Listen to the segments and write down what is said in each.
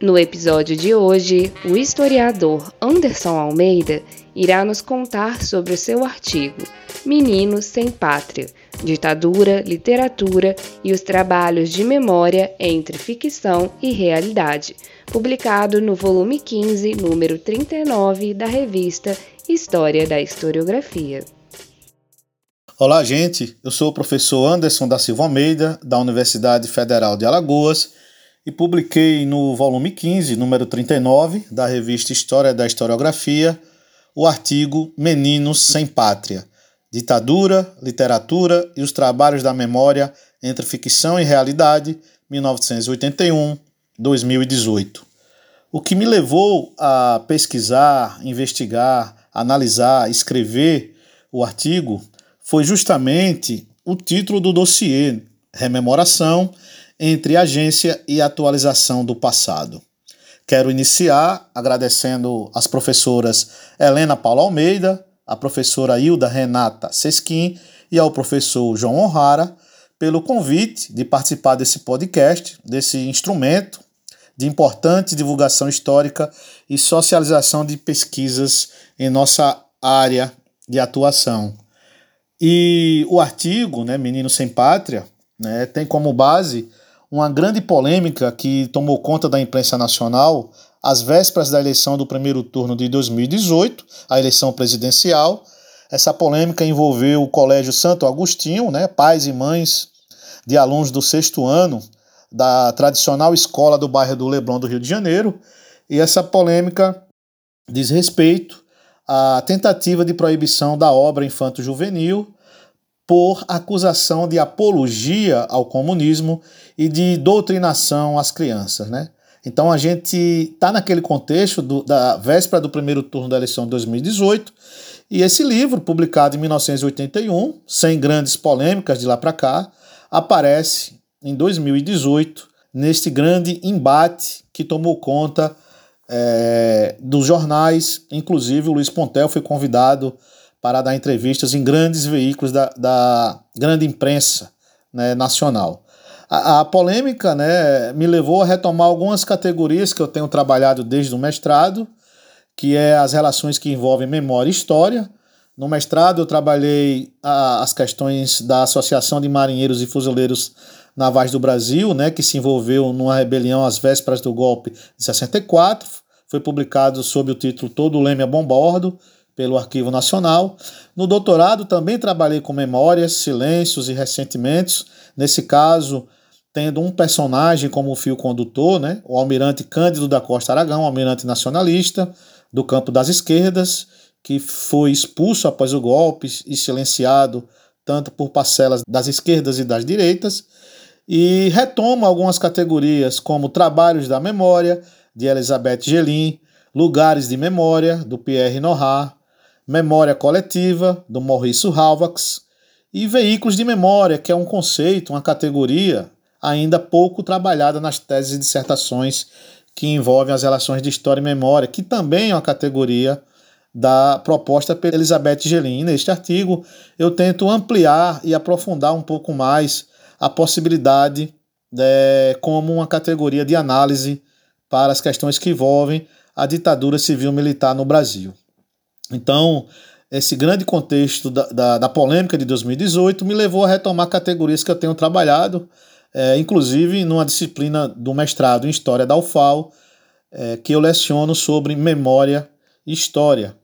No episódio de hoje, o historiador Anderson Almeida irá nos contar sobre o seu artigo Meninos Sem Pátria: Ditadura, Literatura e os Trabalhos de Memória entre Ficção e Realidade, publicado no volume 15, número 39 da revista História da Historiografia. Olá, gente. Eu sou o professor Anderson da Silva Almeida, da Universidade Federal de Alagoas e publiquei no volume 15, número 39, da revista História da Historiografia, o artigo Meninos Sem Pátria: Ditadura, Literatura e os Trabalhos da Memória entre Ficção e Realidade, 1981-2018. O que me levou a pesquisar, investigar, analisar, escrever o artigo foi justamente o título do dossiê, Rememoração entre agência e atualização do passado. Quero iniciar agradecendo às professoras Helena Paula Almeida, a professora Hilda Renata Sesquim e ao professor João Honrara pelo convite de participar desse podcast, desse instrumento de importante divulgação histórica e socialização de pesquisas em nossa área de atuação. E o artigo, né, Menino Sem Pátria, né, tem como base uma grande polêmica que tomou conta da imprensa nacional às vésperas da eleição do primeiro turno de 2018, a eleição presidencial. Essa polêmica envolveu o Colégio Santo Agostinho, né, pais e mães de alunos do sexto ano da tradicional escola do bairro do Leblon do Rio de Janeiro, e essa polêmica diz respeito à tentativa de proibição da obra infanto-juvenil por acusação de apologia ao comunismo e de doutrinação às crianças, né? Então a gente está naquele contexto do, da véspera do primeiro turno da eleição de 2018 e esse livro, publicado em 1981, sem grandes polêmicas de lá para cá, aparece em 2018 neste grande embate que tomou conta é, dos jornais, inclusive o Luiz Pontel foi convidado para dar entrevistas em grandes veículos da, da grande imprensa né, nacional. A, a, polêmica né, me levou a retomar algumas categorias que eu tenho trabalhado desde o mestrado, que é as relações que envolvem memória e história. No mestrado, eu trabalhei a, as questões da Associação de Marinheiros e Fuzileiros Navais do Brasil, né, que se envolveu numa rebelião às vésperas do golpe de 64. Foi publicado sob o título Todo o Leme a Bombordo pelo Arquivo Nacional. No doutorado também trabalhei com memórias, silêncios e ressentimentos, nesse caso tendo um personagem como fio condutor, né? o almirante Cândido da Costa Aragão, almirante nacionalista do campo das esquerdas, que foi expulso após o golpe e silenciado tanto por parcelas das esquerdas e das direitas, e retoma algumas categorias como Trabalhos da Memória, de Elizabeth Gelin, Lugares de Memória, do Pierre Nora, memória coletiva, do Mauricio Halvax, e veículos de memória, que é um conceito, uma categoria ainda pouco trabalhada nas teses e dissertações que envolvem as relações de história e memória, que também é uma categoria da proposta pela Elizabeth Gelin. Neste artigo, eu tento ampliar e aprofundar um pouco mais a possibilidade de, né, como uma categoria de análise para as questões que envolvem a ditadura civil-militar no Brasil. Então, esse grande contexto da, da, da, polêmica de 2018 me levou a retomar categorias que eu tenho trabalhado, é, inclusive numa disciplina do mestrado em História da UFAL, é, que eu leciono sobre memória e história.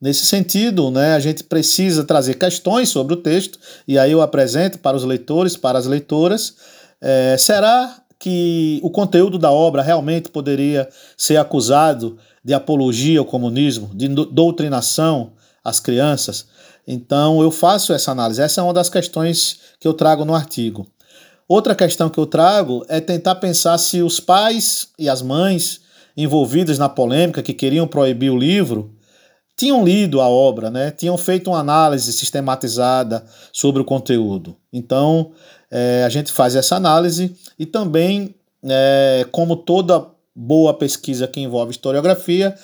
Nesse sentido, né, a gente precisa trazer questões sobre o texto, e aí eu apresento para os leitores, para as leitoras. É, será que o conteúdo da obra realmente poderia ser acusado de apologia ao comunismo, de doutrinação às crianças. Então eu faço essa análise. Essa é uma das questões que eu trago no artigo. Outra questão que eu trago é tentar pensar se os pais e as mães envolvidas na polêmica que queriam proibir o livro tinham lido a obra, né? tinham feito uma análise sistematizada sobre o conteúdo. Então, é, a gente faz essa análise e também, é, como toda boa pesquisa que envolve historiografia,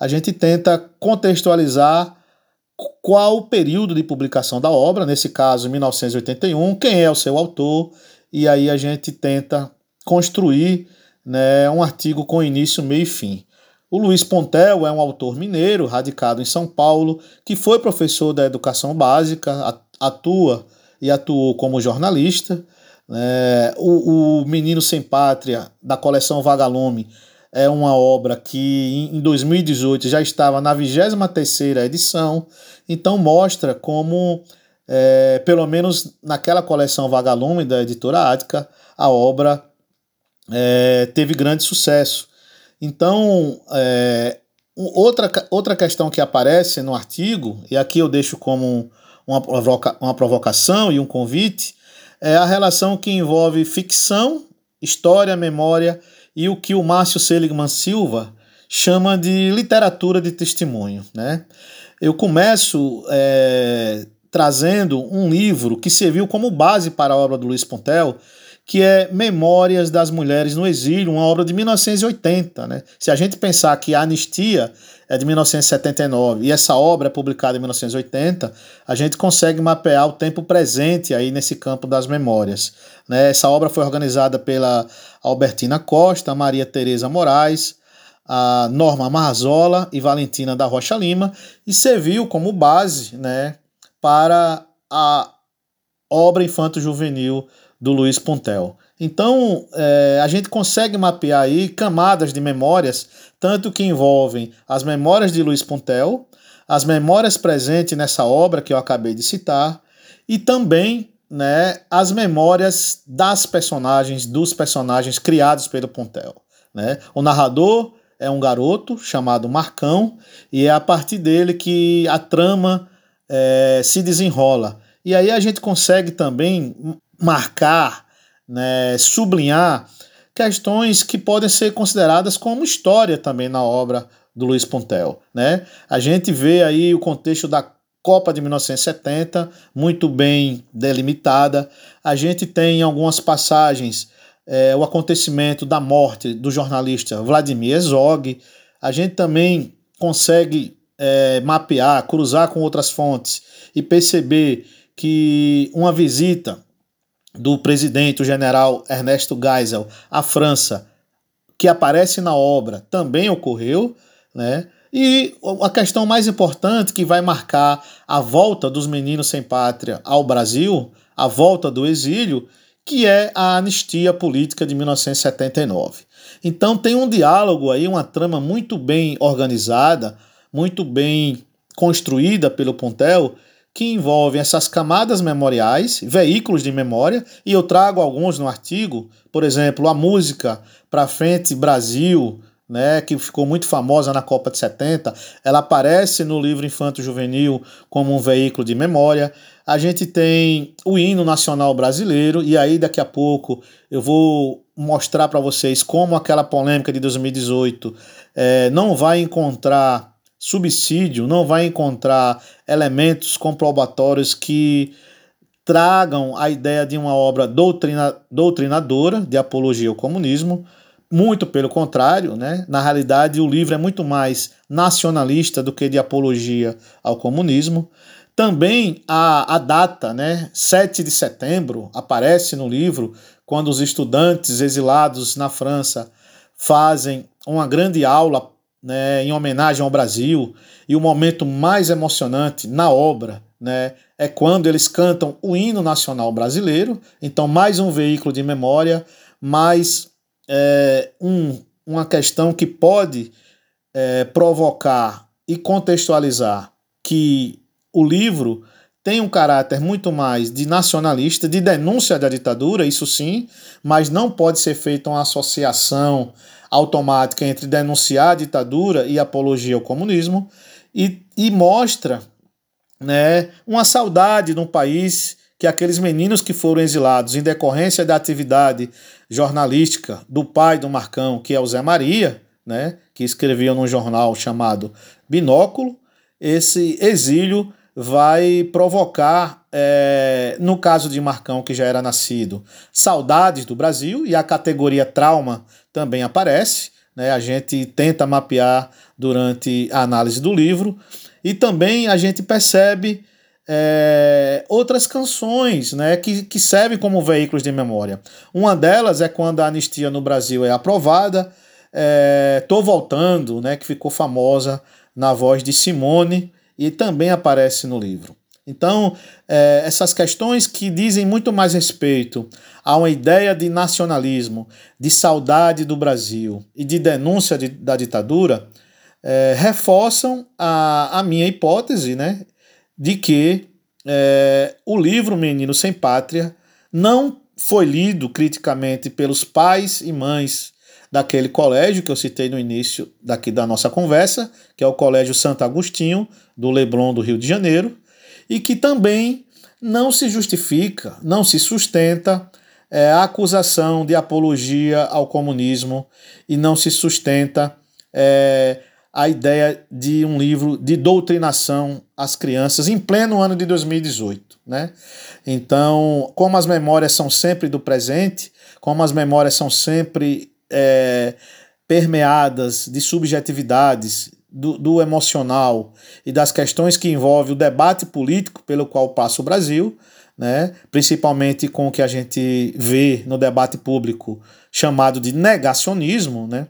a gente tenta contextualizar qual o período de publicação da obra, nesse caso 1981, quem é o seu autor, e aí a gente tenta construir né, um artigo com início, meio e fim. O Luiz Pontel é um autor mineiro, radicado em São Paulo, que foi professor da educação básica, atua e atuou como jornalista. É, o, o, Menino Sem Pátria, da coleção Vagalume, é uma obra que em 2018 já estava na 23 edição, então mostra como, é, pelo menos naquela coleção Vagalume da editora Ática, a obra é, teve grande sucesso. Então, é, outra, outra questão que aparece no artigo, e aqui eu deixo como uma, provoca, uma provocação e um convite, é a relação que envolve ficção, história, memória e o que o Márcio Seligman Silva chama de literatura de testemunho. Né? Eu começo é, trazendo um livro que serviu como base para a obra do Luiz Pontel, que é Memórias das Mulheres no Exílio, uma obra de 1980. Né? Se a gente pensar que a Anistia é de 1979 e essa obra é publicada em 1980, a gente consegue mapear o tempo presente aí nesse campo das memórias. Né? Essa obra foi organizada pela Albertina Costa, Maria Tereza Moraes, a Norma Marzola e Valentina da Rocha Lima e serviu como base né, para a obra infanto-juvenil do Luiz Pontel. Então, é, a gente consegue mapear aí camadas de memórias, tanto que envolvem as memórias de Luiz Pontel, as memórias presentes nessa obra que eu acabei de citar, e também né, as memórias das personagens, dos personagens criados pelo Pontel. Né? O narrador é um garoto chamado Marcão, e é a partir dele que a trama é, se desenrola. E aí a gente consegue também marcar, né, sublinhar questões que podem ser consideradas como história também na obra do Luiz Pontel. Né? A gente vê aí o contexto da Copa de 1970 muito bem delimitada. A gente tem algumas passagens é, o acontecimento da morte do jornalista Vladimir Zog. A gente também consegue é, mapear, cruzar com outras fontes e perceber que uma visita do presidente, o general Ernesto Geisel, à França, que aparece na obra, também ocorreu, né? E a questão mais importante que vai marcar a volta dos meninos sem pátria ao Brasil, a volta do exílio, que é a anistia política de 1979. Então tem um diálogo aí, uma trama muito bem organizada, muito bem construída pelo Pontel, que envolvem essas camadas memoriais, veículos de memória, e eu trago alguns no artigo, por exemplo, a música Pra Frente Brasil, né, que ficou muito famosa na Copa de 70, ela aparece no livro Infanto Juvenil como um veículo de memória. A gente tem o hino nacional brasileiro, e aí daqui a pouco eu vou mostrar para vocês como aquela polêmica de 2018 é, eh, não vai encontrar subsídio, não vai encontrar elementos comprobatórios que tragam a ideia de uma obra doutrina, doutrinadora de apologia ao comunismo. Muito pelo contrário, né? na realidade, o livro é muito mais nacionalista do que de apologia ao comunismo. Também a, a data, né? 7 de setembro, aparece no livro quando os estudantes exilados na França fazem uma grande aula né, em homenagem ao Brasil, e o momento mais emocionante na obra né, é quando eles cantam o hino nacional brasileiro. Então, mais um veículo de memória, mais é, um, uma questão que pode é, provocar e contextualizar que o livro tem um caráter muito mais de nacionalista, de denúncia da ditadura, isso sim, mas não pode ser feita uma associação automática entre denunciar a ditadura e apologia ao comunismo, e, e mostra né, uma saudade de um país que aqueles meninos que foram exilados em decorrência da atividade jornalística do pai do Marcão, que é o Zé Maria, né, que escreviam num jornal chamado Binóculo. Esse exílio vai provocar, é, no caso de Marcão, que já era nascido, saudades do Brasil, e a categoria trauma também aparece. Né, a gente tenta mapear durante a análise do livro, e também a gente percebe é, outras canções né, que, que servem como veículos de memória. Uma delas é quando a anistia no Brasil é aprovada, é, Tô Voltando, né, que ficou famosa na voz de Simone e também aparece no livro. Então, é, essas questões que dizem muito mais respeito a uma ideia de nacionalismo, de saudade do Brasil e de denúncia de, da ditadura, é, reforçam a, a minha hipótese né, de que é, o livro Menino Sem Pátria não foi lido criticamente pelos pais e mães daquele colégio que eu citei no início daqui da nossa conversa, que é o Colégio Santo Agostinho, do Leblon do Rio de Janeiro, e que também não se justifica, não se sustenta é, a acusação de apologia ao comunismo e não se sustenta é, a ideia de um livro de doutrinação às crianças em pleno ano de 2018. Né? Então, como as memórias são sempre do presente, como as memórias são sempre é, permeadas de subjetividades, do, do, emocional e das questões que envolvem o debate político pelo qual passa o Brasil, né? principalmente com o que a gente vê no debate público chamado de negacionismo, né?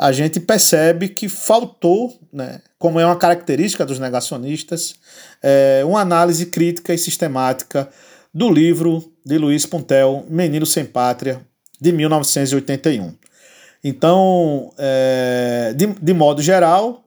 a gente percebe que faltou, né, como é uma característica dos negacionistas, é, uma análise crítica e sistemática do livro de Luiz Puntel, Menino Sem Pátria, de 1981. Então, é, de, de modo geral,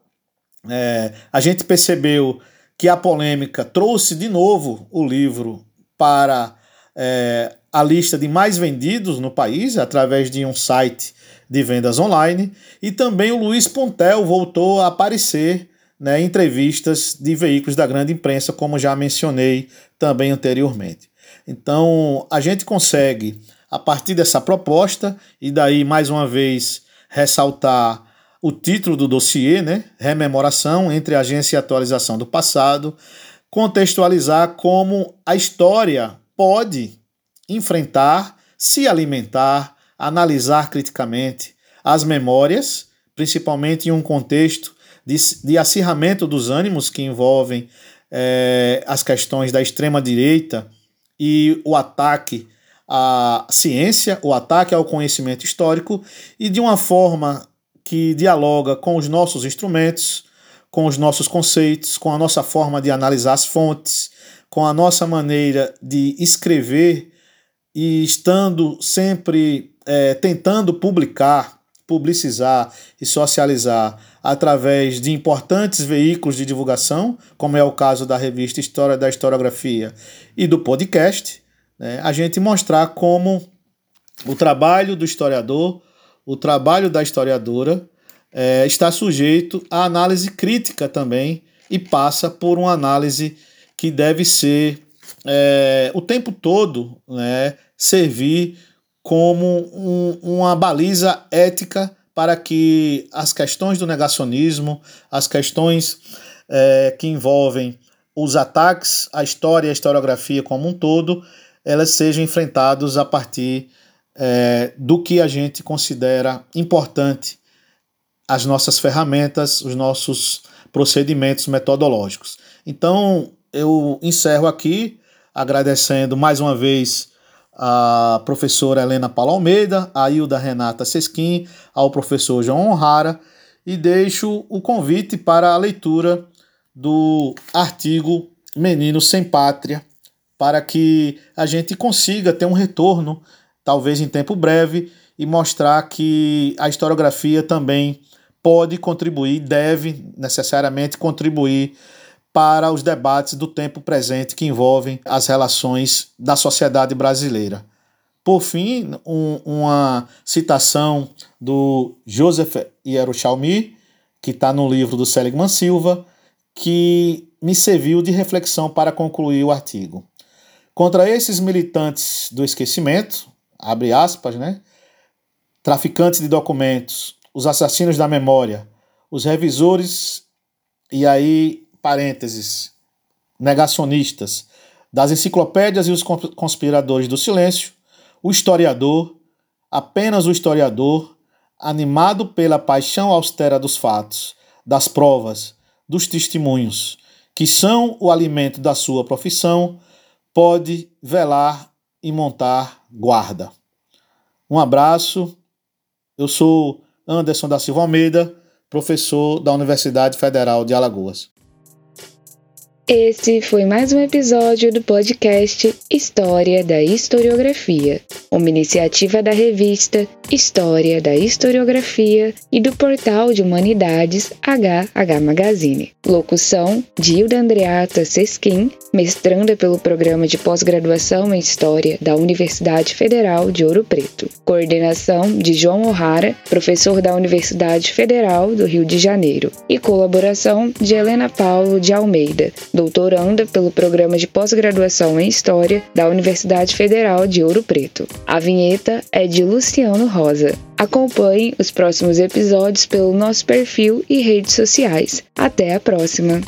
é, a gente percebeu que a polêmica trouxe de novo o livro para é, a lista de mais vendidos no país, através de um site de vendas online, e também o Luiz Pontel voltou a aparecer né, em entrevistas de veículos da grande imprensa, como já mencionei também anteriormente. Então, a gente consegue, a partir dessa proposta, e daí mais uma vez ressaltar o título do dossiê, né, Rememoração entre Agência e Atualização do Passado, contextualizar como a história pode enfrentar, se alimentar analisar criticamente as memórias, principalmente em um contexto de, de acirramento dos ânimos que envolvem é, as questões da extrema-direita e o ataque à ciência, o ataque ao conhecimento histórico, e de uma forma que dialoga com os nossos instrumentos, com os nossos conceitos, com a nossa forma de analisar as fontes, com a nossa maneira de escrever e estando sempre é, tentando publicar, publicizar e socializar através de importantes veículos de divulgação, como é o caso da revista História da Historiografia e do podcast, né, a gente mostrar como o trabalho do historiador, o trabalho da historiadora é, está sujeito à análise crítica também e passa por uma análise que deve ser é, o tempo todo né, servir como um, uma baliza ética para que as questões do negacionismo, as questões é, que envolvem os ataques à história e à historiografia como um todo, elas sejam enfrentadas a partir é, do que a gente considera importante, as nossas ferramentas, os nossos procedimentos metodológicos. Então, eu encerro aqui agradecendo mais uma vez a professora Helena Paula Almeida, a Hilda Renata Sesquim, ao professor João Honrara e deixo o convite para a leitura do artigo Menino Sem Pátria, para que a gente consiga ter um retorno, talvez em tempo breve, e mostrar que a historiografia também pode contribuir, deve necessariamente contribuir para os debates do tempo presente que envolvem as relações da sociedade brasileira. Por fim, um, uma citação do Joseph Yerushalmi, que está no livro do Seligman Silva, que me serviu de reflexão para concluir o artigo. Contra esses militantes do esquecimento, abre aspas, né? Traficantes de documentos, os assassinos da memória, os revisores, e aí, parênteses, negacionistas, das enciclopédias e os conspiradores do silêncio, o historiador, apenas o historiador, animado pela paixão austera dos fatos, das provas, dos testemunhos, que são o alimento da sua profissão, pode velar e montar guarda. Um abraço. Eu sou Anderson da Silva Almeida, professor da Universidade Federal de Alagoas. Esse foi mais um episódio do podcast História da Historiografia, uma iniciativa da revista História da Historiografia e do portal de humanidades HH Magazine. Locução: Dilda Andreata Sesquim, mestranda pelo programa de pós-graduação em História da Universidade Federal de Ouro Preto. Coordenação de João O'Hara, professor da Universidade Federal do Rio de Janeiro. E colaboração de Helena Paulo de Almeida doutoranda pelo programa de pós-graduação em História da Universidade Federal de Ouro Preto. A vinheta é de Luciano Rosa. Acompanhe os próximos episódios pelo nosso perfil e redes sociais. Até a próxima!